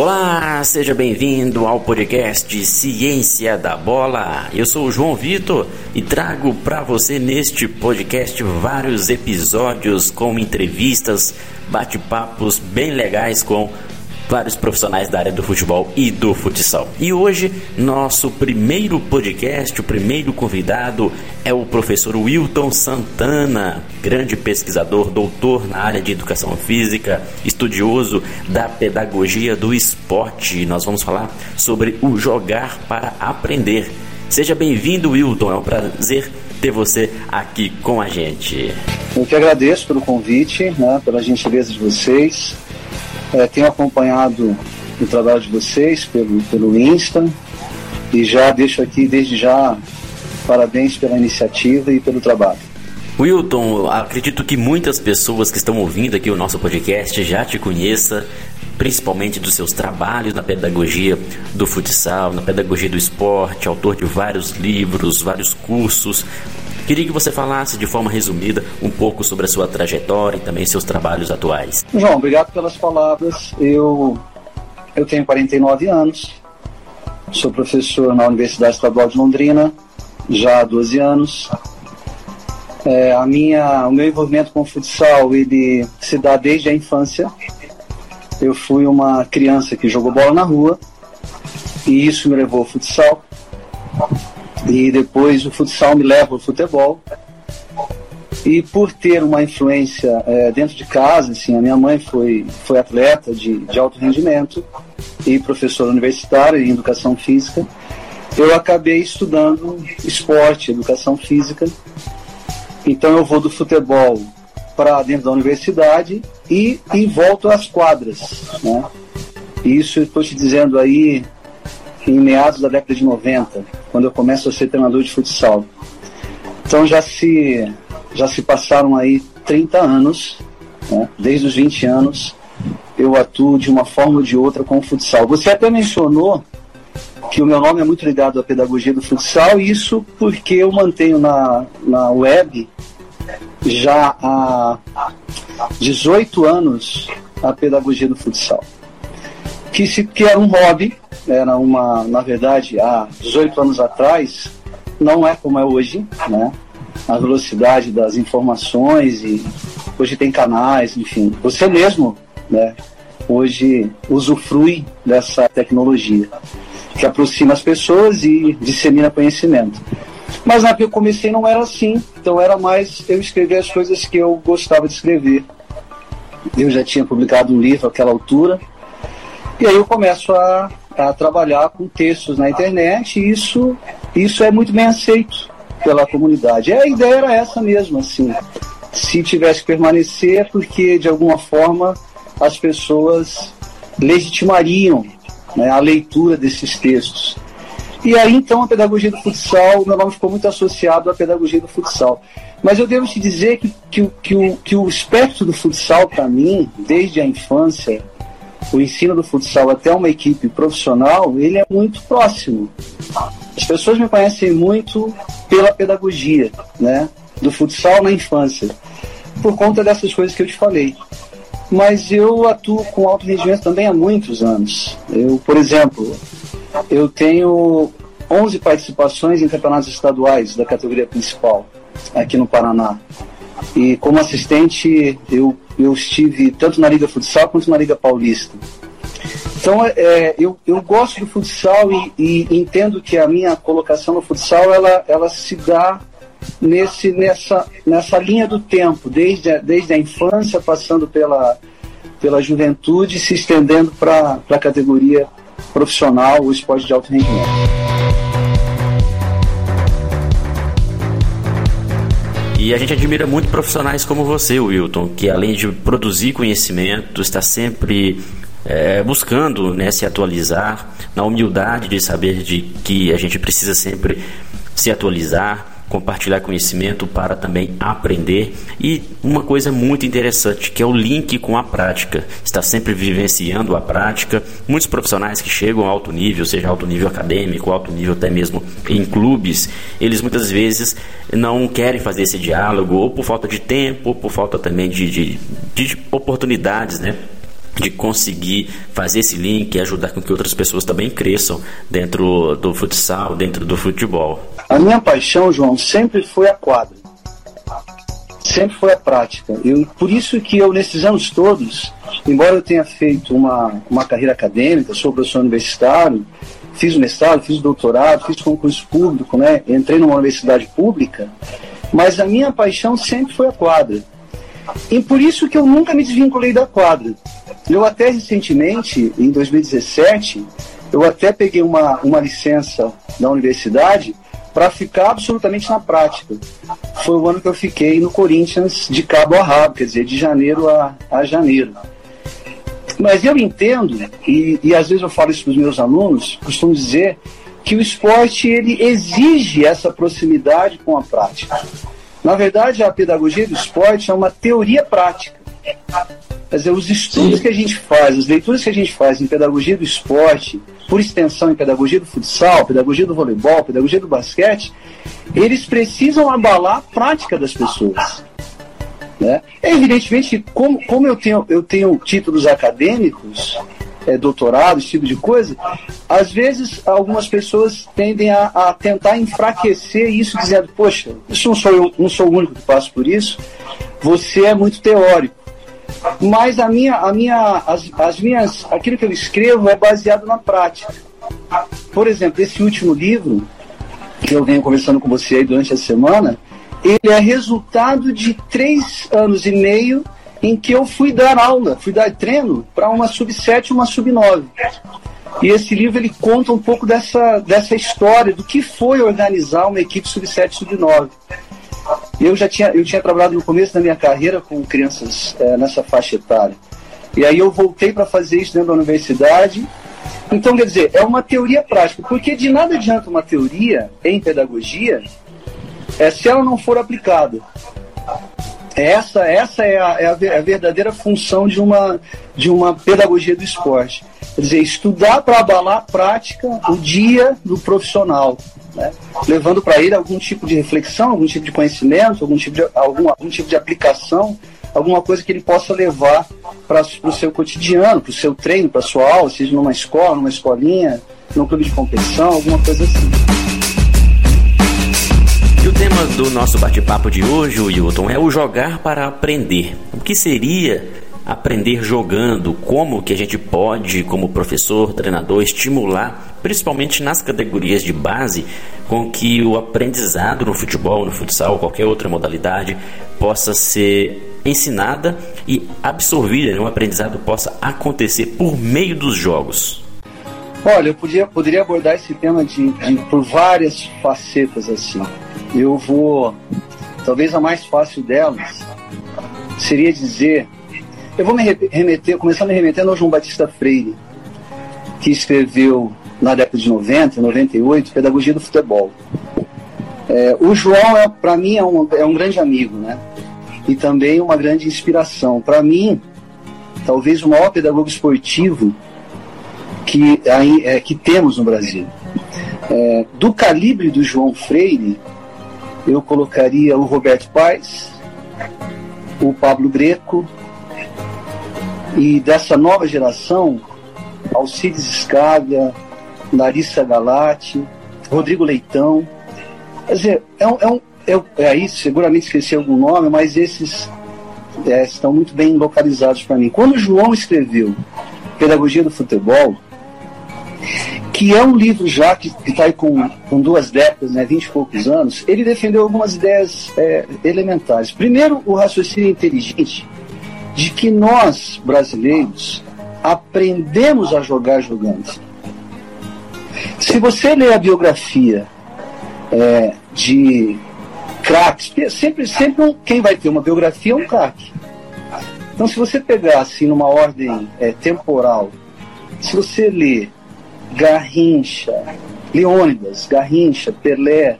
Olá, seja bem-vindo ao podcast Ciência da Bola. Eu sou o João Vitor e trago para você neste podcast vários episódios com entrevistas, bate-papos bem legais com vários profissionais da área do futebol e do futsal. E hoje, nosso primeiro podcast, o primeiro convidado é o professor Wilton Santana, grande pesquisador, doutor na área de educação física, estudioso da pedagogia do esporte. Nós vamos falar sobre o jogar para aprender. Seja bem-vindo, Wilton. É um prazer ter você aqui com a gente. Eu que agradeço pelo convite, né, pela gentileza de vocês. É, tenho acompanhado o trabalho de vocês pelo, pelo Insta e já deixo aqui desde já parabéns pela iniciativa e pelo trabalho. Wilton, acredito que muitas pessoas que estão ouvindo aqui o nosso podcast já te conheçam, principalmente dos seus trabalhos na pedagogia do futsal, na pedagogia do esporte, autor de vários livros, vários cursos. Queria que você falasse de forma resumida um pouco sobre a sua trajetória e também seus trabalhos atuais. João, obrigado pelas palavras. Eu, eu tenho 49 anos, sou professor na Universidade Estadual de Londrina já há 12 anos. É, a minha, o meu envolvimento com o futsal ele se dá desde a infância. Eu fui uma criança que jogou bola na rua e isso me levou ao futsal. E depois o futsal me leva ao futebol. E por ter uma influência é, dentro de casa, assim, a minha mãe foi, foi atleta de, de alto rendimento e professora universitária em educação física, eu acabei estudando esporte, educação física. Então eu vou do futebol para dentro da universidade e, e volto às quadras. Né? Isso estou te dizendo aí em meados da década de 90, quando eu começo a ser treinador de futsal. Então já se, já se passaram aí 30 anos, né? desde os 20 anos, eu atuo de uma forma ou de outra com o futsal. Você até mencionou que o meu nome é muito ligado à pedagogia do futsal, isso porque eu mantenho na, na web já há 18 anos a pedagogia do futsal. Que, se, que era um hobby era uma, na verdade, há 18 anos atrás, não é como é hoje, né? A velocidade das informações e hoje tem canais, enfim. Você mesmo, né? Hoje usufrui dessa tecnologia que aproxima as pessoas e dissemina conhecimento. Mas na que eu comecei não era assim, então era mais eu escrever as coisas que eu gostava de escrever. Eu já tinha publicado um livro àquela altura, e aí eu começo a a trabalhar com textos na internet e isso, isso é muito bem aceito pela comunidade. E a ideia era essa mesmo, assim. Se tivesse que permanecer, porque de alguma forma as pessoas legitimariam né, a leitura desses textos. E aí então a pedagogia do futsal, meu nome ficou muito associado à pedagogia do futsal. Mas eu devo te dizer que, que, que, o, que o espectro do futsal, para mim, desde a infância, o ensino do futsal até uma equipe profissional, ele é muito próximo. As pessoas me conhecem muito pela pedagogia, né, do futsal na infância, por conta dessas coisas que eu te falei. Mas eu atuo com alto rendimento também há muitos anos. Eu, por exemplo, eu tenho 11 participações em campeonatos estaduais da categoria principal aqui no Paraná. E como assistente, eu eu estive tanto na Liga Futsal quanto na Liga Paulista. Então, é, é, eu, eu gosto do futsal e, e, entendo que a minha colocação no futsal ela, ela se dá nesse, nessa, nessa linha do tempo, desde a, desde a infância, passando pela, pela juventude, se estendendo para a categoria profissional, o esporte de alto rendimento. E a gente admira muito profissionais como você, Wilton, que além de produzir conhecimento, está sempre é, buscando né, se atualizar, na humildade de saber de que a gente precisa sempre se atualizar, compartilhar conhecimento para também aprender e uma coisa muito interessante que é o link com a prática. Está sempre vivenciando a prática. Muitos profissionais que chegam a alto nível, seja alto nível acadêmico, alto nível até mesmo em clubes, eles muitas vezes não querem fazer esse diálogo ou por falta de tempo, ou por falta também de, de, de oportunidades, né? de conseguir fazer esse link e ajudar com que outras pessoas também cresçam dentro do futsal, dentro do futebol? A minha paixão, João, sempre foi a quadra. Sempre foi a prática. Eu, por isso que eu, nesses anos todos, embora eu tenha feito uma, uma carreira acadêmica, sou professor universitário, fiz o mestrado, fiz o doutorado, fiz concurso público, né? entrei numa universidade pública, mas a minha paixão sempre foi a quadra. E por isso que eu nunca me desvinculei da quadra. Eu até recentemente, em 2017, eu até peguei uma, uma licença da universidade para ficar absolutamente na prática. Foi o ano que eu fiquei no Corinthians de cabo a rabo, quer dizer, de janeiro a, a janeiro. Mas eu entendo, e, e às vezes eu falo isso para os meus alunos, costumo dizer que o esporte ele exige essa proximidade com a prática. Na verdade, a pedagogia do esporte é uma teoria prática. Quer dizer, os estudos Sim. que a gente faz, as leituras que a gente faz em pedagogia do esporte, por extensão em pedagogia do futsal, pedagogia do voleibol, pedagogia do basquete, eles precisam abalar a prática das pessoas. Né? É evidentemente que, como, como eu, tenho, eu tenho títulos acadêmicos, é, doutorado, esse tipo de coisa, às vezes algumas pessoas tendem a, a tentar enfraquecer isso, dizendo, poxa, isso não sou eu, não sou o único que passo por isso, você é muito teórico. Mas a minha, a minha, as, as minhas, aquilo que eu escrevo é baseado na prática. Por exemplo, esse último livro, que eu venho conversando com você aí durante a semana, ele é resultado de três anos e meio em que eu fui dar aula, fui dar treino para uma sub-7 e uma sub-9. E esse livro ele conta um pouco dessa, dessa história, do que foi organizar uma equipe sub-7 e sub-9. Eu já tinha, eu tinha trabalhado no começo da minha carreira com crianças é, nessa faixa etária. E aí eu voltei para fazer isso dentro da universidade. Então, quer dizer, é uma teoria prática, porque de nada adianta uma teoria em pedagogia é, se ela não for aplicada. Essa, essa é, a, é a verdadeira função de uma, de uma pedagogia do esporte. Quer dizer, estudar para abalar a prática, o dia do profissional né? levando para ele algum tipo de reflexão, algum tipo de conhecimento, algum tipo de, algum, algum tipo de aplicação, alguma coisa que ele possa levar para o seu cotidiano, para o seu treino, para a sua aula, seja numa escola, numa escolinha, num clube de competição, alguma coisa assim. E o tema do nosso bate-papo de hoje, Wilton, é o jogar para aprender. O que seria aprender jogando, como que a gente pode, como professor, treinador, estimular, principalmente nas categorias de base, com que o aprendizado no futebol, no futsal, qualquer outra modalidade, possa ser ensinada e absorvida, né? o aprendizado possa acontecer por meio dos jogos. Olha, eu podia, poderia abordar esse tema de, de, por várias facetas assim. Eu vou, talvez a mais fácil delas seria dizer eu vou me remeter, começar me remetendo ao João Batista Freire, que escreveu na década de 90, 98, Pedagogia do Futebol. É, o João, é, para mim, é um, é um grande amigo, né? E também uma grande inspiração. Para mim, talvez o maior pedagogo esportivo que, é, que temos no Brasil. É, do calibre do João Freire, eu colocaria o Roberto Paes, o Pablo Greco, e dessa nova geração, Alcides Scaglia, Larissa Galati, Rodrigo Leitão. Quer dizer, é um, é um é, é aí, seguramente esqueci algum nome, mas esses é, estão muito bem localizados para mim. Quando João escreveu Pedagogia do Futebol, que é um livro já que está aí com, com duas décadas, né, 20 e poucos anos, ele defendeu algumas ideias é, elementares. Primeiro, o raciocínio inteligente, de que nós, brasileiros, aprendemos a jogar jogando. Se você ler a biografia é, de craques, sempre, sempre quem vai ter uma biografia é um craque. Então, se você pegar assim numa ordem é, temporal, se você ler Garrincha, Leônidas, Garrincha, Pelé,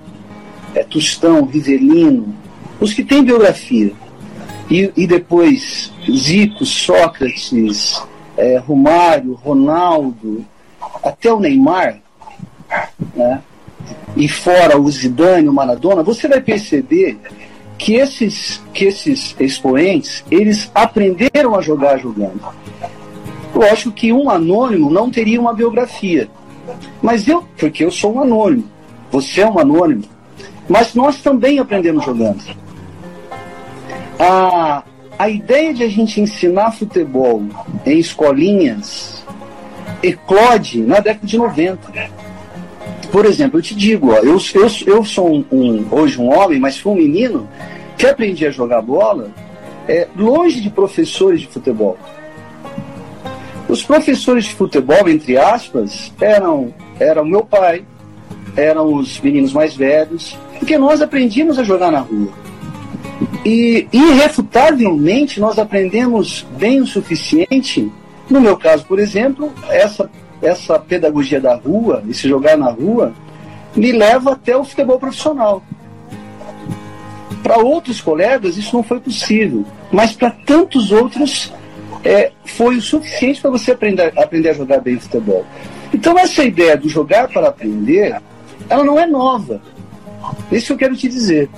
é, Tostão, Rivelino, os que têm biografia, e, e depois Zico, Sócrates, é, Romário, Ronaldo, até o Neymar, né? e fora o Zidane, o Maradona, você vai perceber que esses, que esses expoentes, eles aprenderam a jogar jogando. Lógico que um anônimo não teria uma biografia. Mas eu, porque eu sou um anônimo, você é um anônimo, mas nós também aprendemos jogando. A, a ideia de a gente ensinar futebol em escolinhas eclode na década de 90. Por exemplo, eu te digo, ó, eu, eu, eu sou um, um, hoje um homem, mas fui um menino que aprendi a jogar bola é, longe de professores de futebol. Os professores de futebol, entre aspas, eram, eram meu pai, eram os meninos mais velhos, porque nós aprendíamos a jogar na rua. E, irrefutavelmente, nós aprendemos bem o suficiente. No meu caso, por exemplo, essa, essa pedagogia da rua, esse jogar na rua, me leva até o futebol profissional. Para outros colegas, isso não foi possível, mas para tantos outros, é, foi o suficiente para você aprender, aprender a jogar bem futebol. Então, essa ideia do jogar para aprender, ela não é nova. Isso que eu quero te dizer.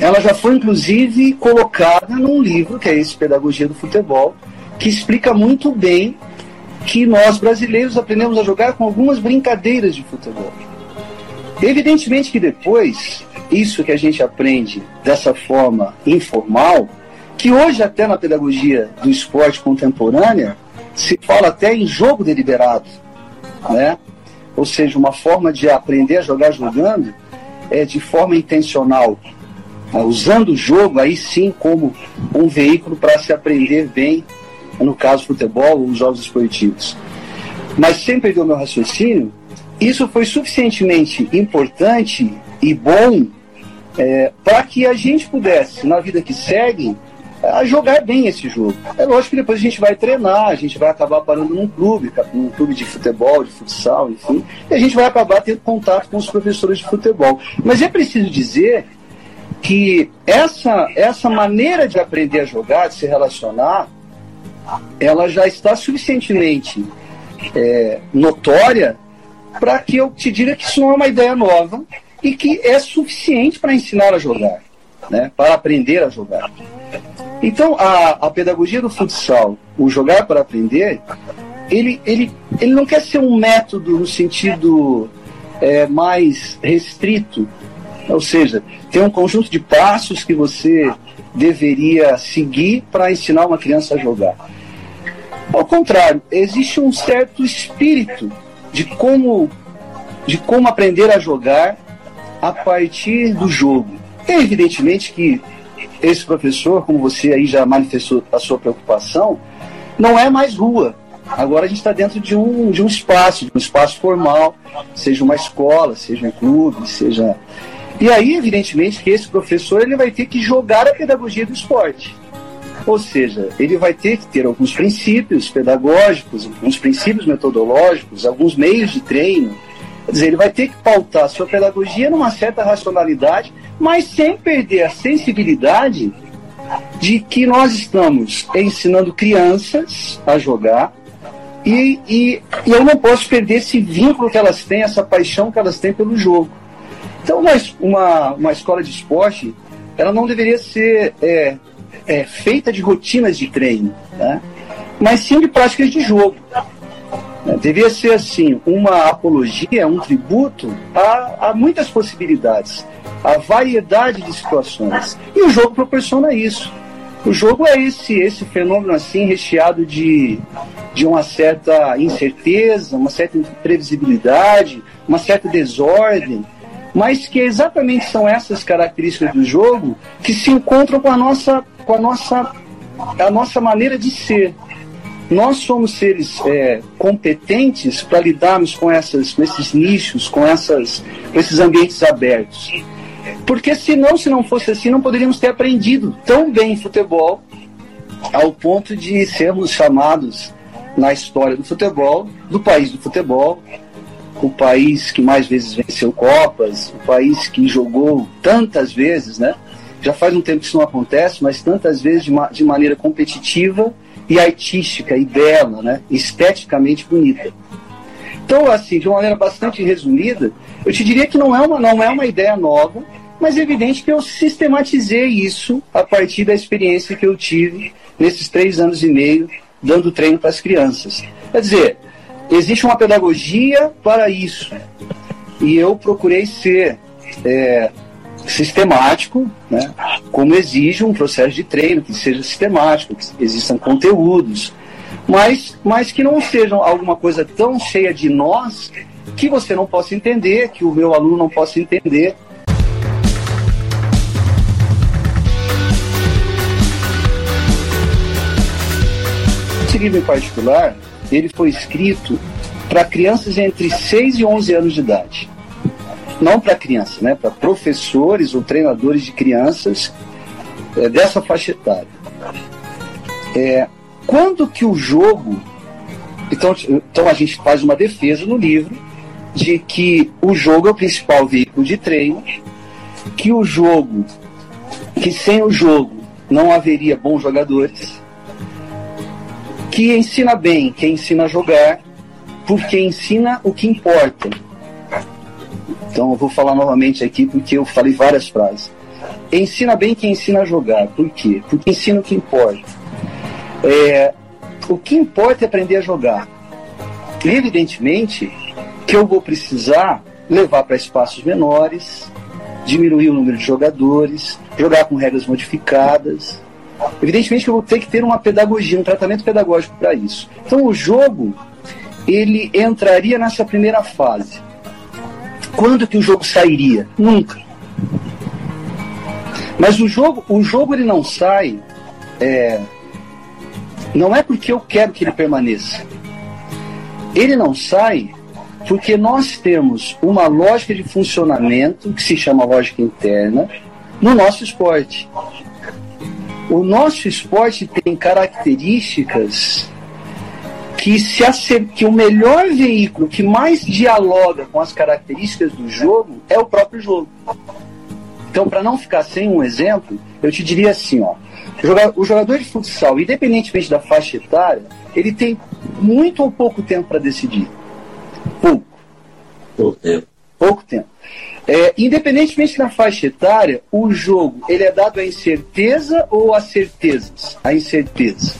Ela já foi, inclusive, colocada num livro, que é esse Pedagogia do Futebol, que explica muito bem que nós brasileiros aprendemos a jogar com algumas brincadeiras de futebol. Evidentemente que depois, isso que a gente aprende dessa forma informal, que hoje até na pedagogia do esporte contemporânea se fala até em jogo deliberado, né? Ou seja, uma forma de aprender a jogar jogando é de forma intencional? Usando o jogo aí sim como um veículo para se aprender bem, no caso futebol ou os jogos esportivos. Mas sem perder o meu raciocínio, isso foi suficientemente importante e bom é, para que a gente pudesse, na vida que segue, a jogar bem esse jogo. É lógico que depois a gente vai treinar, a gente vai acabar parando num clube, num clube de futebol, de futsal, enfim, e a gente vai acabar tendo contato com os professores de futebol. Mas é preciso dizer que essa, essa maneira de aprender a jogar, de se relacionar, ela já está suficientemente é, notória para que eu te diga que isso não é uma ideia nova e que é suficiente para ensinar a jogar, né, para aprender a jogar. Então, a, a pedagogia do futsal, o jogar para aprender, ele, ele, ele não quer ser um método no sentido é, mais restrito, ou seja, tem um conjunto de passos que você deveria seguir para ensinar uma criança a jogar. Ao contrário, existe um certo espírito de como, de como aprender a jogar a partir do jogo. É evidentemente que esse professor, como você aí já manifestou a sua preocupação, não é mais rua. Agora a gente está dentro de um, de um espaço, de um espaço formal, seja uma escola, seja um clube, seja. E aí, evidentemente, que esse professor ele vai ter que jogar a pedagogia do esporte. Ou seja, ele vai ter que ter alguns princípios pedagógicos, alguns princípios metodológicos, alguns meios de treino. Quer dizer, ele vai ter que pautar sua pedagogia numa certa racionalidade mas sem perder a sensibilidade de que nós estamos ensinando crianças a jogar e, e, e, eu não posso perder esse vínculo que elas têm, essa paixão que elas têm pelo jogo. Então, uma, uma escola de esporte, ela não deveria ser é, é, feita de rotinas de treino, né? mas sim de práticas de jogo. Né? Ser assim, uma apologia, um tributo a, a muitas possibilidades a variedade de situações. E o jogo proporciona isso. O jogo é esse, esse fenômeno assim recheado de, de uma certa incerteza, uma certa imprevisibilidade, uma certa desordem, mas que exatamente são essas características do jogo que se encontram com a nossa, com a nossa, a nossa maneira de ser. Nós somos seres é, competentes para lidarmos com, essas, com esses nichos, com, essas, com esses ambientes abertos. Porque senão, se não fosse assim, não poderíamos ter aprendido tão bem futebol ao ponto de sermos chamados na história do futebol, do país do futebol, o país que mais vezes venceu Copas, o país que jogou tantas vezes, né? Já faz um tempo que isso não acontece, mas tantas vezes de, ma de maneira competitiva e artística e bela, né? Esteticamente bonita. Então, assim, de uma maneira bastante resumida, eu te diria que não é uma, não é uma ideia nova, mas é evidente que eu sistematizei isso a partir da experiência que eu tive nesses três anos e meio dando treino para as crianças. Quer dizer, existe uma pedagogia para isso. E eu procurei ser é, sistemático, né, como exige um processo de treino, que seja sistemático, que existam conteúdos, mas, mas que não sejam alguma coisa tão cheia de nós que você não possa entender, que o meu aluno não possa entender. Esse em particular, ele foi escrito para crianças entre 6 e 11 anos de idade. Não para crianças, né? para professores ou treinadores de crianças é, dessa faixa etária. É, quando que o jogo. Então, então a gente faz uma defesa no livro de que o jogo é o principal veículo de treino, que o jogo, que sem o jogo não haveria bons jogadores, que ensina bem quem ensina a jogar, porque ensina o que importa. Então eu vou falar novamente aqui porque eu falei várias frases. Ensina bem quem ensina a jogar. Por quê? Porque ensina o que importa. É, o que importa é aprender a jogar. E, evidentemente que eu vou precisar levar para espaços menores, diminuir o número de jogadores, jogar com regras modificadas. Evidentemente que eu vou ter que ter uma pedagogia, um tratamento pedagógico para isso. Então o jogo ele entraria nessa primeira fase. Quando que o jogo sairia? Nunca. Mas o jogo, o jogo ele não sai, é, não é porque eu quero que ele permaneça. Ele não sai porque nós temos uma lógica de funcionamento que se chama lógica interna no nosso esporte. O nosso esporte tem características que, se acer... que o melhor veículo que mais dialoga com as características do jogo é o próprio jogo. Então, para não ficar sem um exemplo, eu te diria assim, ó, o jogador de futsal, independentemente da faixa etária, ele tem muito ou pouco tempo para decidir. Pouco. Pouco tempo. Pouco tempo. É, independentemente da faixa etária, o jogo ele é dado a incerteza ou a certezas? A incerteza.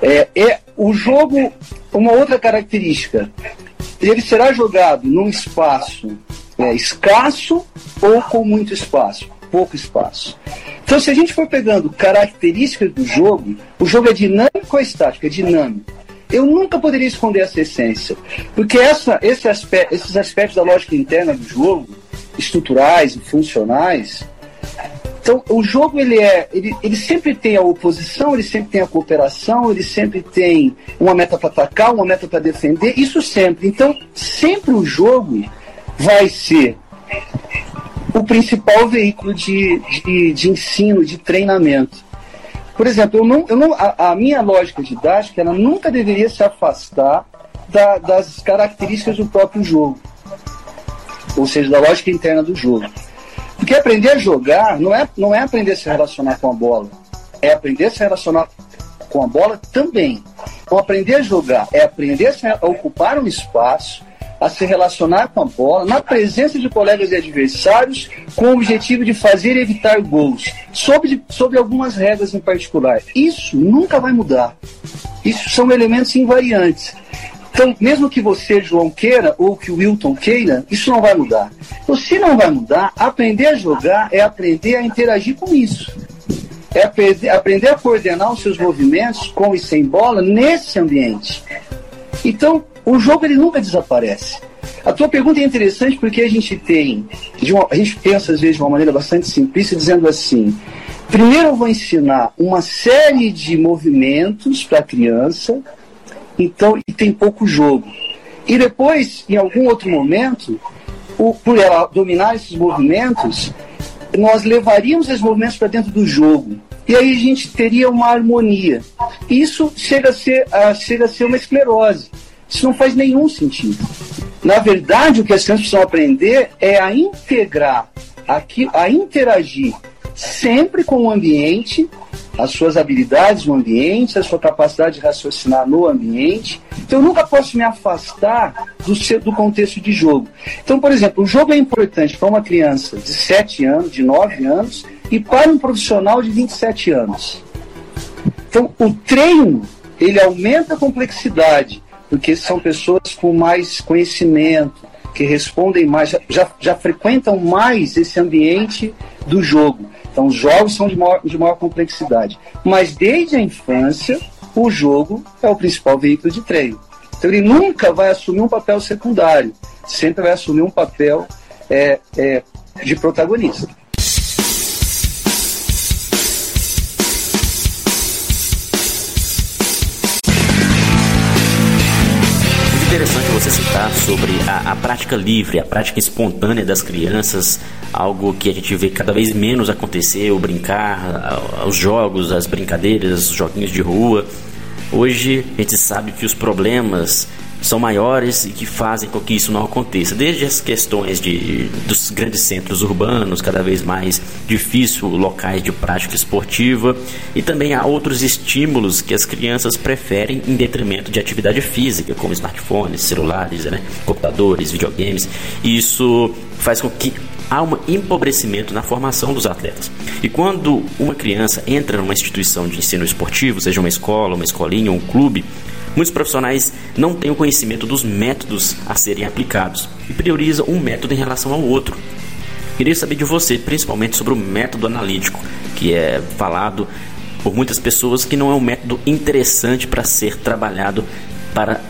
É, é o jogo, uma outra característica, ele será jogado num espaço é, escasso ou com muito espaço, pouco espaço. Então, se a gente for pegando características do jogo, o jogo é dinâmico ou estático? É dinâmico. Eu nunca poderia esconder essa essência, porque essa, esse aspecto, esses aspectos da lógica interna do jogo, estruturais e funcionais, então, o jogo ele é, ele, ele sempre tem a oposição, ele sempre tem a cooperação, ele sempre tem uma meta para atacar, uma meta para defender, isso sempre. Então, sempre o jogo vai ser o principal veículo de, de, de ensino, de treinamento. Por exemplo, eu não, eu não, a, a minha lógica didática ela nunca deveria se afastar da, das características do próprio jogo, ou seja, da lógica interna do jogo. Porque aprender a jogar não é, não é aprender a se relacionar com a bola. É aprender a se relacionar com a bola também. Então, aprender a jogar é aprender a, ocupar um espaço, a se relacionar com a bola, na presença de colegas e adversários, com o objetivo de fazer evitar gols, sob, sob algumas regras em particular. Isso nunca vai mudar. Isso são elementos invariantes. Então, mesmo que você, João, queira, ou que o Wilton queira, isso não vai mudar. Então, se não vai mudar, aprender a jogar é aprender a interagir com isso. É aprender a coordenar os seus movimentos com e sem bola nesse ambiente. Então, o jogo ele nunca desaparece. A tua pergunta é interessante porque a gente tem, uma, a gente pensa às vezes de uma maneira bastante simplista, dizendo assim: primeiro eu vou ensinar uma série de movimentos para a criança, então, e tem pouco jogo. E depois, em algum outro momento, o, por ela dominar esses movimentos, nós levaríamos esses movimentos para dentro do jogo. E aí a gente teria uma harmonia. Isso chega a ser, a, chega a ser uma esclerose. Isso não faz nenhum sentido. Na verdade, o que as crianças precisam aprender é a integrar, a, interagir sempre com o ambiente as suas habilidades no ambiente, a sua capacidade de raciocinar no ambiente. Então, eu nunca posso me afastar do, seu, do contexto de jogo. Então, por exemplo, o jogo é importante para uma criança de 7 anos, de 9 anos, e para um profissional de 27 anos. Então, o treino ele aumenta a complexidade, porque são pessoas com mais conhecimento, que respondem mais, já, já frequentam mais esse ambiente do jogo. Então, os jogos são de maior, de maior complexidade. Mas desde a infância, o jogo é o principal veículo de treino. Então, ele nunca vai assumir um papel secundário, sempre vai assumir um papel é, é, de protagonista. Citar sobre a, a, prática livre, a prática espontânea das crianças, algo que a gente vê cada vez menos acontecer, o brincar, os jogos, as brincadeiras, os joguinhos de rua. Hoje a gente sabe que os problemas são maiores e que fazem com que isso não aconteça. Desde as questões de, dos grandes centros urbanos, cada vez mais difícil locais de prática esportiva, e também há outros estímulos que as crianças preferem em detrimento de atividade física, como smartphones, celulares, né, computadores, videogames. E isso faz com que há um empobrecimento na formação dos atletas. E quando uma criança entra numa instituição de ensino esportivo, seja uma escola, uma escolinha, um clube, Muitos profissionais não têm o conhecimento dos métodos a serem aplicados e priorizam um método em relação ao outro. Queria saber de você, principalmente sobre o método analítico, que é falado por muitas pessoas que não é um método interessante para ser trabalhado para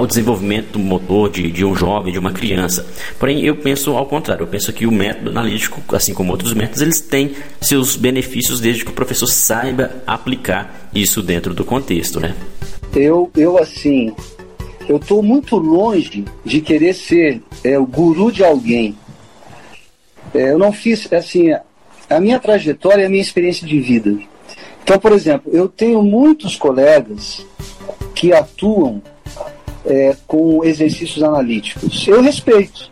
o desenvolvimento motor de, de um jovem, de uma criança. Porém, eu penso ao contrário. Eu penso que o método analítico, assim como outros métodos, eles têm seus benefícios desde que o professor saiba aplicar isso dentro do contexto, né? Eu, eu assim, eu estou muito longe de querer ser é, o guru de alguém. É, eu não fiz, assim, a minha trajetória é a minha experiência de vida. Então, por exemplo, eu tenho muitos colegas que atuam é, com exercícios analíticos. Eu respeito.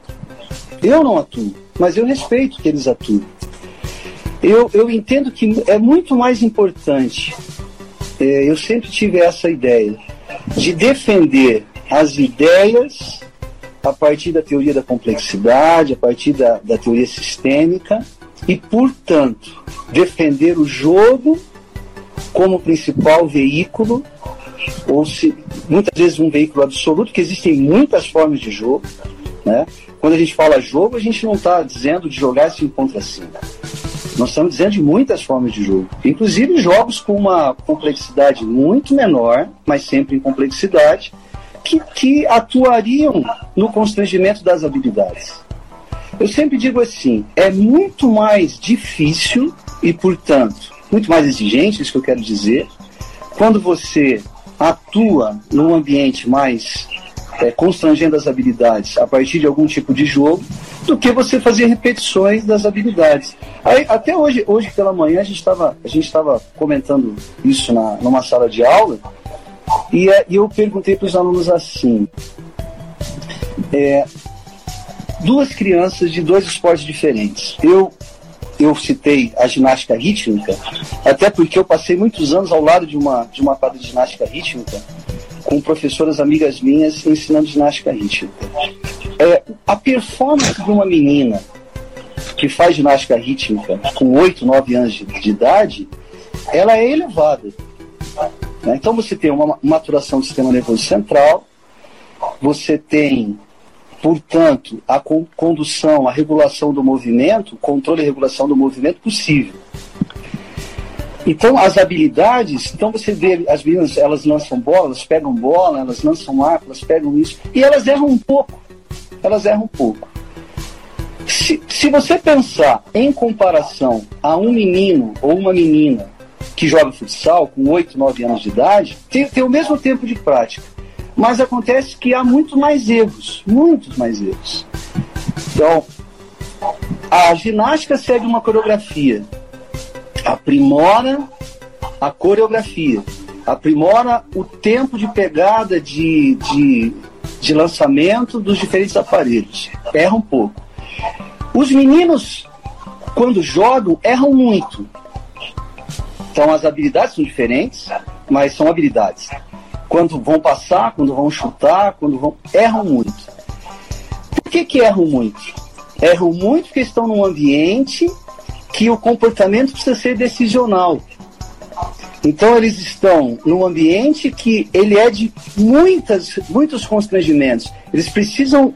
Eu não atuo, mas eu respeito que eles atuem. Eu, eu entendo que é muito mais importante eu sempre tive essa ideia de defender as ideias a partir da teoria da complexidade, a partir da, da teoria sistêmica e, portanto, defender o jogo como principal veículo, ou se, muitas vezes um veículo absoluto, porque existem muitas formas de jogo. Né? Quando a gente fala jogo, a gente não está dizendo de jogar assim contra si. Nós estamos dizendo de muitas formas de jogo, inclusive jogos com uma complexidade muito menor, mas sempre em complexidade, que, que atuariam no constrangimento das habilidades. Eu sempre digo assim: é muito mais difícil e, portanto, muito mais exigente, isso que eu quero dizer, quando você atua num ambiente mais é, constrangendo as habilidades a partir de algum tipo de jogo, do que você fazer repetições das habilidades. Aí, até hoje, hoje pela manhã, a gente estava comentando isso na, numa sala de aula e, é, e eu perguntei para os alunos assim: é, duas crianças de dois esportes diferentes. Eu eu citei a ginástica rítmica, até porque eu passei muitos anos ao lado de uma de uma quadra de ginástica rítmica com professoras amigas minhas ensinando ginástica rítmica. É, a performance de uma menina que faz ginástica rítmica com 8, 9 anos de, de idade, ela é elevada. Né? Então você tem uma maturação do sistema nervoso central, você tem, portanto, a condução, a regulação do movimento, controle e regulação do movimento possível. Então, as habilidades, então você vê as meninas, elas lançam bola, elas pegam bola, elas lançam arco, elas pegam isso, e elas erram um pouco. Elas erram um pouco. Se, se você pensar em comparação a um menino ou uma menina que joga futsal com 8, 9 anos de idade, tem, tem o mesmo tempo de prática. Mas acontece que há muito mais erros, muitos mais erros. Então, a ginástica segue uma coreografia aprimora a coreografia, aprimora o tempo de pegada de, de, de lançamento dos diferentes aparelhos. Erra um pouco. Os meninos, quando jogam, erram muito. Então as habilidades são diferentes, mas são habilidades. Quando vão passar, quando vão chutar, quando vão. erram muito. Por que, que erram muito? Erram muito porque estão num ambiente que o comportamento precisa ser decisional. Então eles estão num ambiente que ele é de muitas, muitos constrangimentos. Eles precisam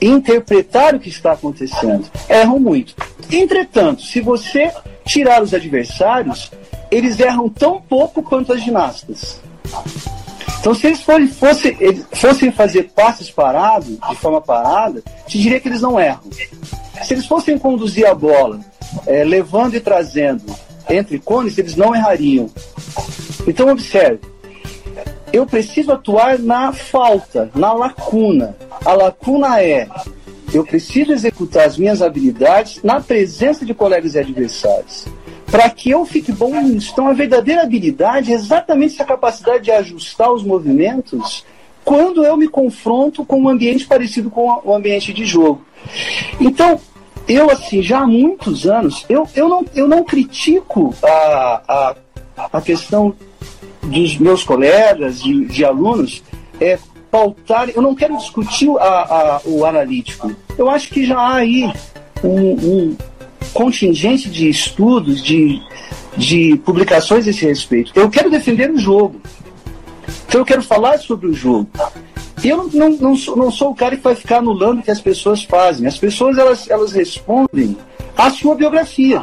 interpretar o que está acontecendo. Erram muito. Entretanto, se você tirar os adversários, eles erram tão pouco quanto as ginastas. Então, se eles fossem, fossem, fossem fazer passes parados, de forma parada, te diria que eles não erram. Se eles fossem conduzir a bola, é, levando e trazendo entre cones, eles não errariam. Então, observe. Eu preciso atuar na falta, na lacuna. A lacuna é eu preciso executar as minhas habilidades na presença de colegas e adversários. Para que eu fique bom nisso. Então, a verdadeira habilidade é exatamente essa capacidade de ajustar os movimentos quando eu me confronto com um ambiente parecido com o ambiente de jogo. Então, eu, assim, já há muitos anos, eu, eu, não, eu não critico a, a, a questão dos meus colegas, de, de alunos, é, pautar. Eu não quero discutir a, a, o analítico. Eu acho que já há aí um, um contingente de estudos, de, de publicações a esse respeito. Eu quero defender o jogo. Então eu quero falar sobre o jogo. Eu não, não, não, sou, não sou o cara que vai ficar anulando o que as pessoas fazem. As pessoas elas, elas respondem à sua biografia.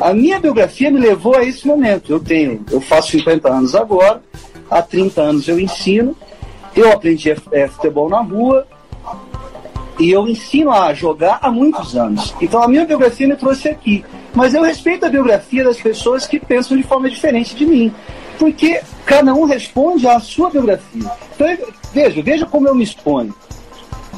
A minha biografia me levou a esse momento. Eu tenho, eu faço 50 anos agora, há 30 anos eu ensino, eu aprendi é, futebol na rua e eu ensino a jogar há muitos anos. Então a minha biografia me trouxe aqui. Mas eu respeito a biografia das pessoas que pensam de forma diferente de mim. Porque cada um responde à sua biografia. Então, veja, veja como eu me exponho.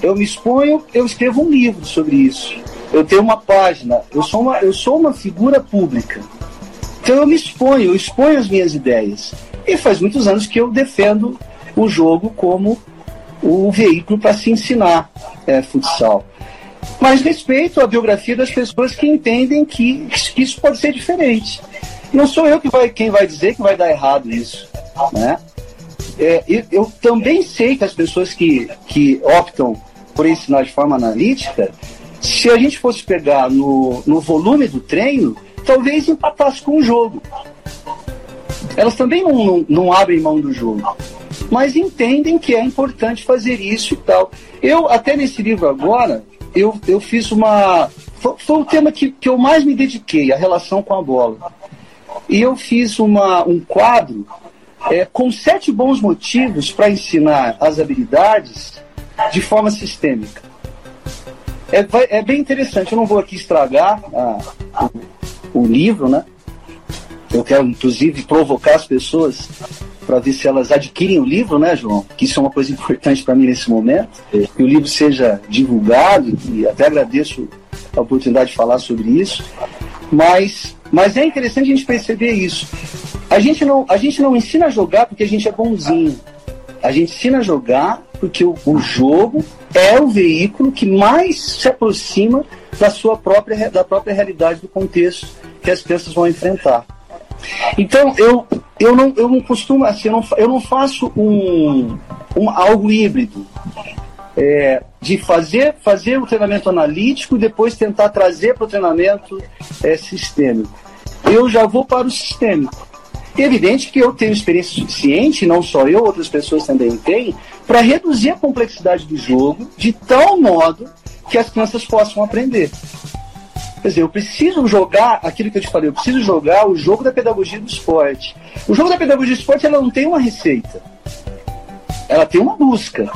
Eu me exponho, eu escrevo um livro sobre isso eu tenho uma página, eu sou uma, eu sou uma figura pública. Então eu me exponho, eu exponho as minhas ideias. E faz muitos anos que eu defendo o jogo como o veículo para se ensinar é, futsal. Mas respeito a biografia das pessoas que entendem que, que isso pode ser diferente. Não sou eu que vai, quem vai dizer que vai dar errado isso. Né? É, eu, eu também sei que as pessoas que, que optam por ensinar de forma analítica se a gente fosse pegar no, no volume do treino, talvez empatasse com o jogo. Elas também não, não, não abrem mão do jogo, mas entendem que é importante fazer isso e tal. Eu, até nesse livro agora, eu, eu fiz uma. Foi, foi o tema que, que eu mais me dediquei, a relação com a bola. E eu fiz uma, um quadro é, com sete bons motivos para ensinar as habilidades de forma sistêmica. É, é bem interessante. Eu não vou aqui estragar a, o, o livro, né? Eu quero, inclusive, provocar as pessoas para ver se elas adquirem o livro, né, João? Que isso é uma coisa importante para mim nesse momento. Que o livro seja divulgado e até agradeço a oportunidade de falar sobre isso. Mas, mas é interessante a gente perceber isso. A gente não, a gente não ensina a jogar porque a gente é bonzinho. A gente ensina a jogar porque o, o jogo é o veículo que mais se aproxima da sua própria, da própria realidade do contexto que as crianças vão enfrentar. Então, eu, eu, não, eu não costumo, assim, eu não, eu não faço um, um, algo híbrido. É, de fazer, fazer o treinamento analítico e depois tentar trazer para o treinamento é, sistêmico. Eu já vou para o sistêmico. É evidente que eu tenho experiência suficiente, não só eu, outras pessoas também têm, para reduzir a complexidade do jogo de tal modo que as crianças possam aprender. Quer dizer, eu preciso jogar aquilo que eu te falei, eu preciso jogar o jogo da pedagogia do esporte. O jogo da pedagogia do esporte ela não tem uma receita, ela tem uma busca.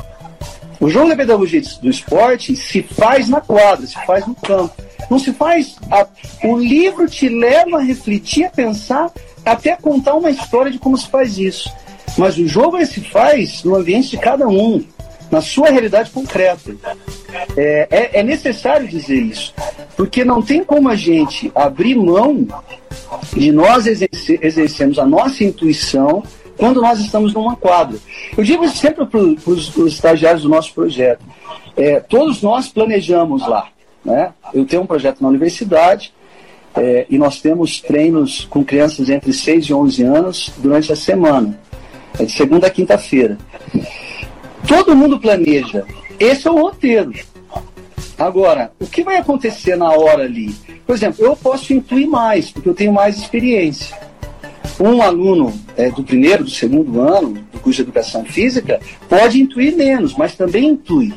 O jogo da pedagogia do esporte se faz na quadra, se faz no campo. Não se faz. A... O livro te leva a refletir, a pensar, até contar uma história de como se faz isso. Mas o jogo ele se faz no ambiente de cada um, na sua realidade concreta. É, é, é necessário dizer isso, porque não tem como a gente abrir mão de nós exercer, exercermos a nossa intuição quando nós estamos numa quadra. Eu digo sempre para os estagiários do nosso projeto. É, todos nós planejamos lá. Né? Eu tenho um projeto na universidade é, e nós temos treinos com crianças entre 6 e 11 anos durante a semana. É de segunda a quinta-feira. Todo mundo planeja. Esse é o roteiro. Agora, o que vai acontecer na hora ali? Por exemplo, eu posso incluir mais, porque eu tenho mais experiência. Um aluno é, do primeiro, do segundo ano do curso de educação física pode intuir menos, mas também intui.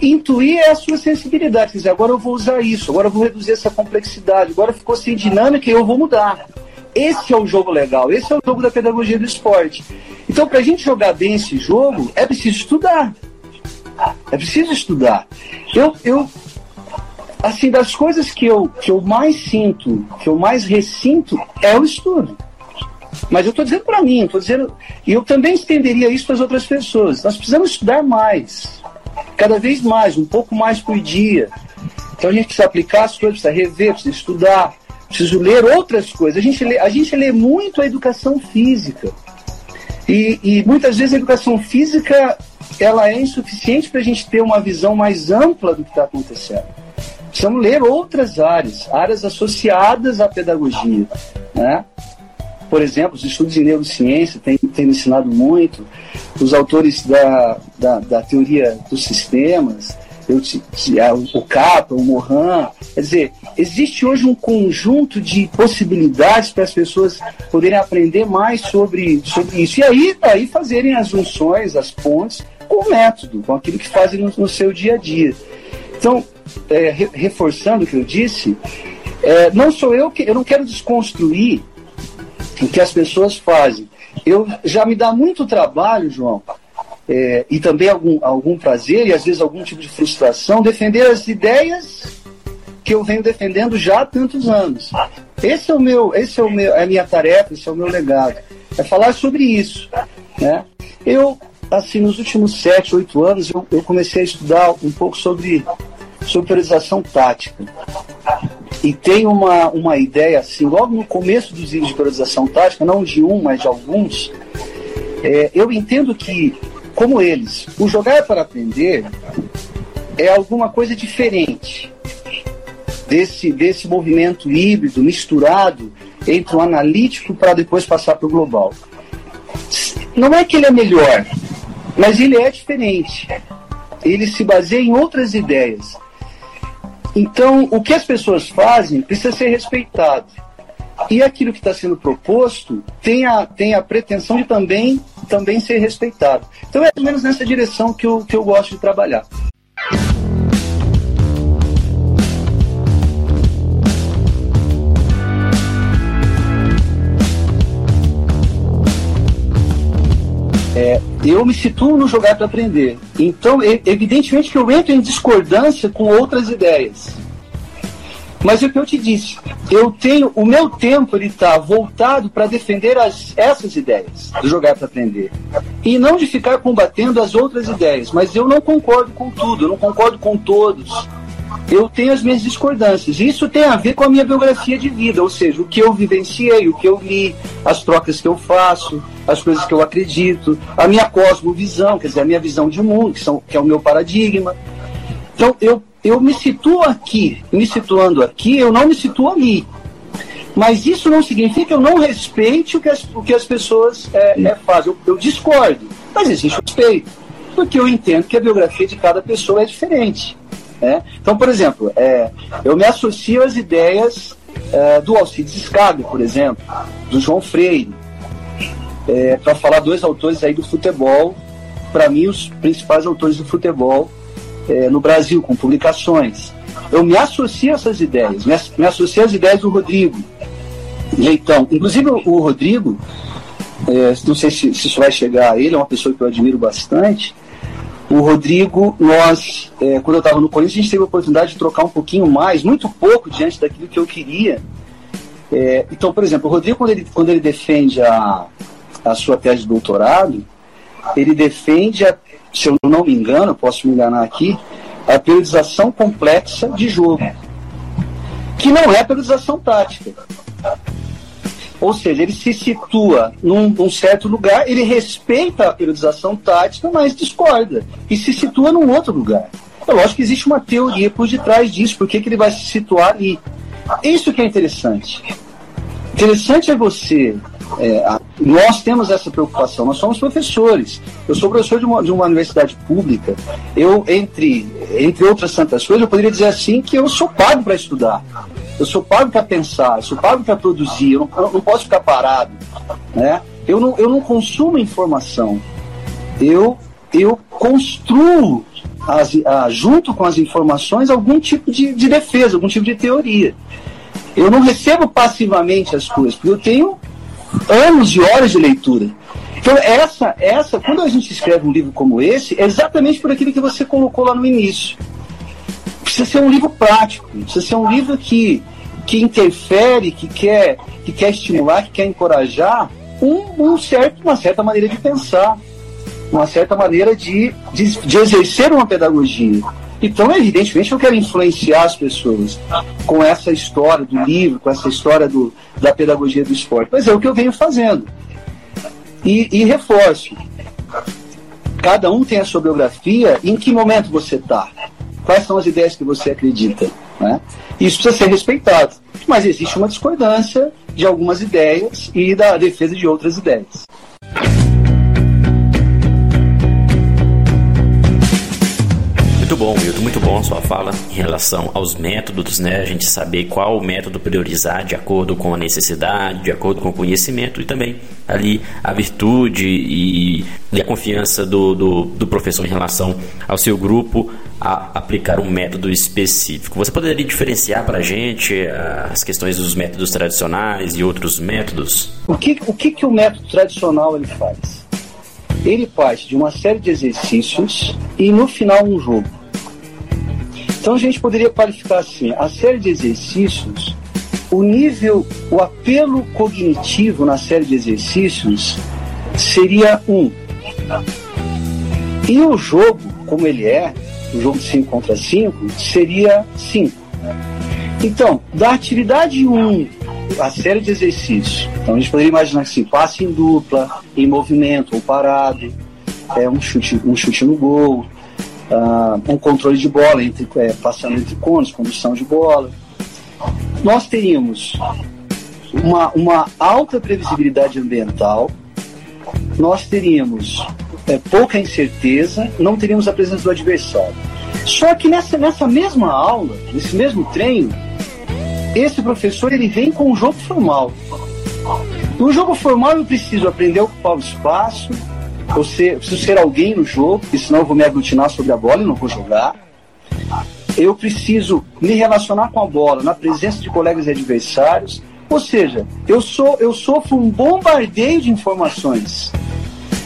Intuir é a sua sensibilidade, quer dizer, agora eu vou usar isso, agora eu vou reduzir essa complexidade, agora ficou sem dinâmica e eu vou mudar. Esse é o jogo legal, esse é o jogo da pedagogia do esporte. Então, para a gente jogar bem esse jogo, é preciso estudar. É preciso estudar. Eu, eu assim, das coisas que eu, que eu mais sinto, que eu mais ressinto, é o estudo. Mas eu estou dizendo para mim, estou dizendo. E eu também estenderia isso para as outras pessoas. Nós precisamos estudar mais. Cada vez mais, um pouco mais por dia. Então a gente precisa aplicar as coisas, precisa rever, precisa estudar, precisa ler outras coisas. A gente lê, a gente lê muito a educação física. E, e muitas vezes a educação física ela é insuficiente para a gente ter uma visão mais ampla do que está acontecendo. Precisamos ler outras áreas, áreas associadas à pedagogia. Né? Por exemplo, os estudos em neurociência têm, têm ensinado muito, os autores da, da, da teoria dos sistemas, eu, o Capa, o Mohan. Quer dizer, existe hoje um conjunto de possibilidades para as pessoas poderem aprender mais sobre, sobre isso. E aí, aí fazerem as junções, as pontes com o método, com aquilo que fazem no, no seu dia a dia. Então, é, re, reforçando o que eu disse, é, não sou eu que eu não quero desconstruir o que as pessoas fazem. Eu já me dá muito trabalho, João, é, e também algum, algum prazer e às vezes algum tipo de frustração defender as ideias que eu venho defendendo já há tantos anos. Esse é o meu, esse é o meu, é a minha tarefa, esse é o meu legado, é falar sobre isso, né? Eu assim nos últimos sete, oito anos eu, eu comecei a estudar um pouco sobre superiorização tática. E tem uma, uma ideia assim, logo no começo dos vídeos de priorização tática, não de um, mas de alguns, é, eu entendo que, como eles, o jogar é para aprender é alguma coisa diferente desse, desse movimento híbrido, misturado entre o analítico para depois passar para o global. Não é que ele é melhor, mas ele é diferente. Ele se baseia em outras ideias. Então, o que as pessoas fazem precisa ser respeitado. E aquilo que está sendo proposto tem a, tem a pretensão de também, também ser respeitado. Então, é ou menos nessa direção que eu, que eu gosto de trabalhar. É, eu me situo no jogar para aprender. Então, evidentemente que eu entro em discordância com outras ideias. Mas é o que eu te disse, eu tenho o meu tempo ele está voltado para defender as, essas ideias do jogar para aprender e não de ficar combatendo as outras ideias. Mas eu não concordo com tudo, eu não concordo com todos eu tenho as minhas discordâncias. Isso tem a ver com a minha biografia de vida, ou seja, o que eu vivenciei, o que eu li, as trocas que eu faço, as coisas que eu acredito, a minha cosmovisão, quer dizer, a minha visão de mundo, que, são, que é o meu paradigma. Então, eu, eu me situo aqui, me situando aqui, eu não me situo ali. Mas isso não significa que eu não respeite o que as, o que as pessoas é, é, fazem. Eu, eu discordo, mas existe respeito, porque eu entendo que a biografia de cada pessoa é diferente. Né? Então, por exemplo, é, eu me associo às ideias é, do Alcides Scabi, por exemplo, do João Freire, é, para falar dois autores aí do futebol, para mim os principais autores do futebol é, no Brasil, com publicações. Eu me associo a essas ideias, me, me associo às ideias do Rodrigo Leitão. Inclusive o Rodrigo, é, não sei se, se isso vai chegar a ele, é uma pessoa que eu admiro bastante, o Rodrigo, nós, é, quando eu estava no Corinthians, a gente teve a oportunidade de trocar um pouquinho mais, muito pouco diante daquilo que eu queria. É, então, por exemplo, o Rodrigo, quando ele, quando ele defende a, a sua tese de doutorado, ele defende, a, se eu não me engano, posso me enganar aqui, a periodização complexa de jogo, que não é periodização tática. Ou seja, ele se situa num, num, certo lugar, ele respeita a periodização tática, mas discorda. E se situa num outro lugar. É lógico que existe uma teoria por detrás disso, por que, ele vai se situar ali. Isso que é interessante. Interessante é você. É, a, nós temos essa preocupação, nós somos professores. Eu sou professor de uma, de uma universidade pública. Eu, entre, entre outras tantas coisas, eu poderia dizer assim que eu sou pago para estudar. Eu sou pago para pensar, eu sou pago para produzir, eu não, eu não, posso ficar parado. Né? Eu, não, eu não consumo informação. Eu, eu construo, as, a, junto com as informações, algum tipo de, de defesa, algum tipo de teoria. Eu não recebo passivamente as coisas, porque eu tenho anos e horas de leitura. Então, essa, essa, quando a gente escreve um livro como esse, é exatamente por aquilo que você colocou lá no início. Precisa ser um livro prático, precisa ser um livro que, que interfere, que quer, que quer estimular, que quer encorajar um, um certo, uma certa maneira de pensar, uma certa maneira de, de, de exercer uma pedagogia. Então, evidentemente, eu quero influenciar as pessoas com essa história do livro, com essa história do, da pedagogia do esporte. Mas é o que eu venho fazendo. E, e reforço: cada um tem a sua biografia, em que momento você está? Quais são as ideias que você acredita? Né? Isso precisa ser respeitado. Mas existe uma discordância de algumas ideias e da defesa de outras ideias. Bom, Milton, muito bom a sua fala em relação aos métodos, né? A gente saber qual método priorizar de acordo com a necessidade, de acordo com o conhecimento e também ali a virtude e, e a confiança do, do, do, professor em relação ao seu grupo a aplicar um método específico. Você poderia diferenciar para a gente eh, as questões dos métodos tradicionais e outros métodos? O que o, que, que o método tradicional ele faz? Ele parte de uma série de exercícios e no final um jogo. Então a gente poderia qualificar assim: a série de exercícios, o nível, o apelo cognitivo na série de exercícios seria um. E o jogo, como ele é, o jogo de 5 contra 5, seria 5. Então, da atividade 1, um, a série de exercícios, então a gente poderia imaginar assim, passe em dupla, em movimento ou parado, é um chute, um chute no gol, uh, um controle de bola, entre, é, passando entre cones, condução de bola. Nós teríamos uma, uma alta previsibilidade ambiental, nós teríamos é, pouca incerteza, não teríamos a presença do adversário. Só que nessa, nessa mesma aula, nesse mesmo treino, esse professor ele vem com um jogo formal. No jogo formal eu preciso aprender a ocupar o espaço, eu, eu preciso ser alguém no jogo, senão eu vou me aglutinar sobre a bola e não vou jogar. Eu preciso me relacionar com a bola na presença de colegas e adversários. Ou seja, eu, sou, eu sofro um bombardeio de informações.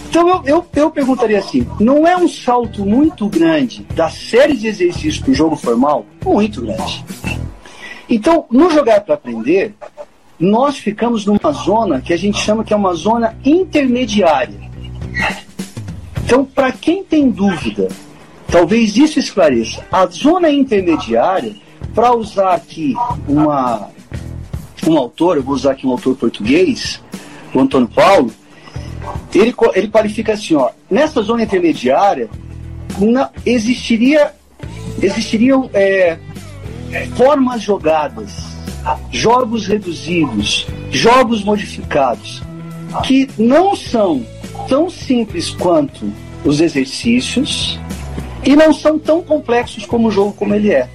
Então eu, eu, eu perguntaria assim: não é um salto muito grande da série de exercícios para o jogo formal? Muito grande. Então, no jogar para aprender, nós ficamos numa zona que a gente chama que é uma zona intermediária. Então, para quem tem dúvida, talvez isso esclareça. A zona intermediária, para usar aqui uma, um autor, eu vou usar aqui um autor português, o Antônio Paulo, ele, ele qualifica assim, ó, nessa zona intermediária uma, existiria, existiriam é, formas jogadas, jogos reduzidos, jogos modificados, que não são tão simples quanto os exercícios e não são tão complexos como o jogo como ele é.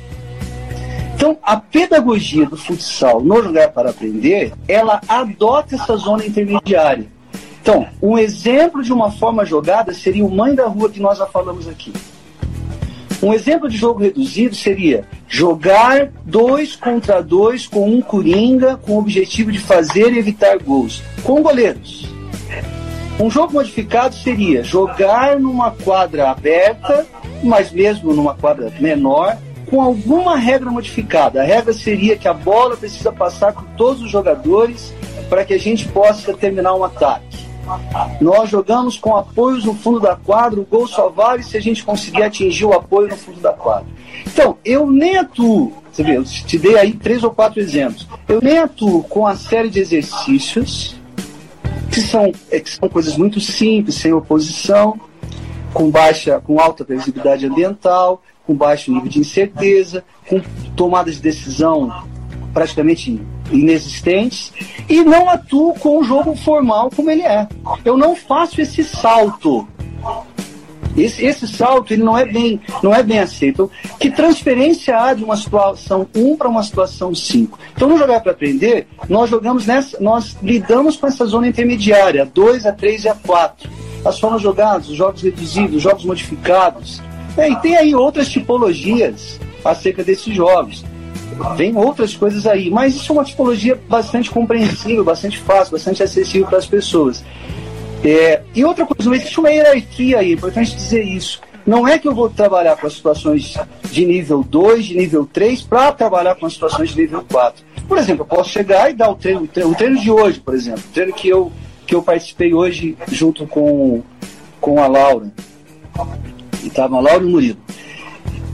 Então, a pedagogia do futsal no jogar para aprender, ela adota essa zona intermediária. Então, um exemplo de uma forma jogada seria o Mãe da Rua que nós já falamos aqui. Um exemplo de jogo reduzido seria jogar dois contra dois com um coringa com o objetivo de fazer e evitar gols, com goleiros. Um jogo modificado seria jogar numa quadra aberta, mas mesmo numa quadra menor, com alguma regra modificada. A regra seria que a bola precisa passar por todos os jogadores para que a gente possa terminar um ataque. Nós jogamos com apoios no fundo da quadra, o gol só vale se a gente conseguir atingir o apoio no fundo da quadra. Então, eu nem atuo, você vê, eu te dei aí três ou quatro exemplos. Eu nem atuo com a série de exercícios que são, é, que são coisas muito simples, sem oposição, com baixa, com alta previsibilidade ambiental, com baixo nível de incerteza, com tomadas de decisão praticamente inexistentes e não atuo com o jogo formal como ele é. Eu não faço esse salto. Esse, esse salto ele não é bem não é bem aceito. Então, que transferência há de uma situação 1 para uma situação 5? Então, no jogar para aprender, nós jogamos nessa, nós lidamos com essa zona intermediária, a 2, a 3 e a 4. As formas jogadas, os jogos reduzidos, os jogos modificados. É, e tem aí outras tipologias acerca desses jogos. Vem outras coisas aí, mas isso é uma tipologia bastante compreensível, bastante fácil, bastante acessível para as pessoas. É, e outra coisa, existe uma hierarquia aí, é importante dizer isso. Não é que eu vou trabalhar com as situações de nível 2, de nível 3, para trabalhar com as situações de nível 4. Por exemplo, eu posso chegar e dar o treino, o treino, de hoje, por exemplo, o treino que eu, que eu participei hoje junto com, com a Laura. Estava a Laura e o Murilo.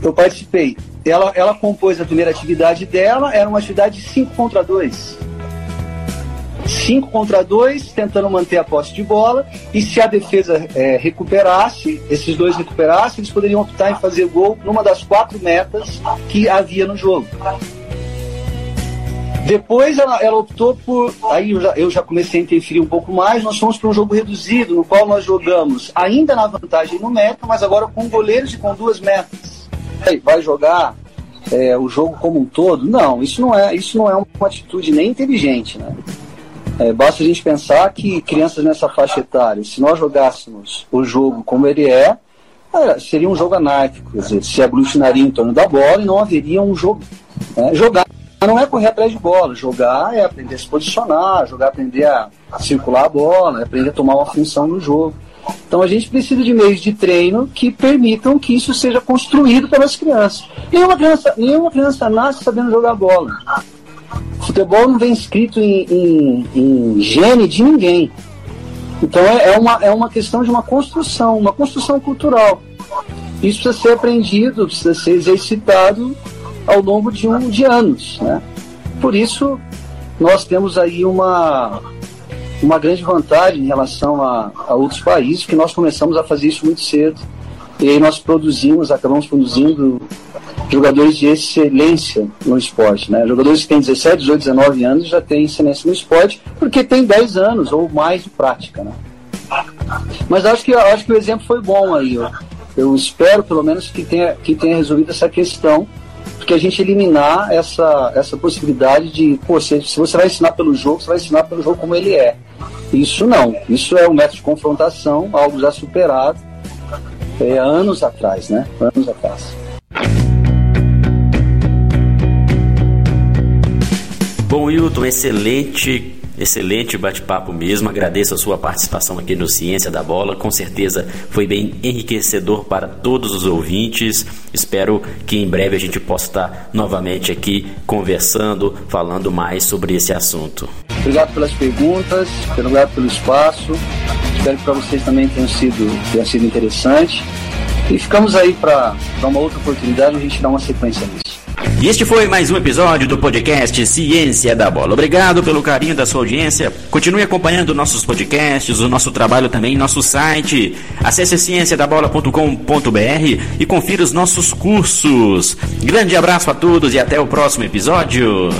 Eu participei. Ela, ela compôs a primeira atividade dela, era uma atividade de 5 contra 2. 5 contra 2, tentando manter a posse de bola, e se a defesa é, recuperasse, esses dois recuperassem, eles poderiam optar em fazer gol numa das quatro metas que havia no jogo. Depois ela, ela optou por. Aí eu já, eu já, comecei a interferir um pouco mais. Nós fomos para um jogo reduzido, no qual nós jogamos ainda na vantagem numérica, mas agora com goleiros e com duas metas. Aí, vai jogar é, o jogo como um todo? Não, isso não é, isso não é uma atitude nem inteligente, né? É, basta a gente pensar que crianças nessa faixa etária, se nós jogássemos o jogo como ele é, seria um jogo anárquico, quer dizer, se aglutinaria em torno da bola e não haveria um jogo. Né? Jogar não é correr atrás de bola, jogar é aprender a se posicionar, jogar é aprender a circular a bola, é aprender a tomar uma função no jogo. Então a gente precisa de meios de treino que permitam que isso seja construído pelas crianças. Nenhuma criança, nenhuma criança nasce sabendo jogar bola. Futebol não vem escrito em, em, em gene de ninguém. Então é, é, uma, é uma questão de uma construção, uma construção cultural. Isso precisa ser aprendido, precisa ser exercitado ao longo de, um, de anos. Né? Por isso, nós temos aí uma, uma grande vantagem em relação a, a outros países, que nós começamos a fazer isso muito cedo. E aí nós produzimos, acabamos produzindo jogadores de excelência no esporte. Né? Jogadores que têm 17, 18, 19 anos já têm excelência no esporte porque têm 10 anos ou mais de prática. Né? Mas acho que, acho que o exemplo foi bom aí. Eu, eu espero, pelo menos, que tenha, que tenha resolvido essa questão, porque a gente eliminar essa, essa possibilidade de, pô, se, se você vai ensinar pelo jogo, você vai ensinar pelo jogo como ele é. Isso não. Isso é um método de confrontação, algo já superado é, anos atrás, né? Anos atrás. Bom, Wilton, excelente Excelente bate-papo mesmo. Agradeço a sua participação aqui no Ciência da Bola. Com certeza foi bem enriquecedor para todos os ouvintes. Espero que em breve a gente possa estar novamente aqui conversando, falando mais sobre esse assunto. Obrigado pelas perguntas, obrigado pelo espaço. Espero que para vocês também tenha sido, tenha sido interessante. E ficamos aí para uma outra oportunidade a gente dar uma sequência nisso. E este foi mais um episódio do podcast Ciência da Bola. Obrigado pelo carinho da sua audiência. Continue acompanhando nossos podcasts, o nosso trabalho também nosso site. Acesse cienciadabola.com.br e confira os nossos cursos. Grande abraço a todos e até o próximo episódio.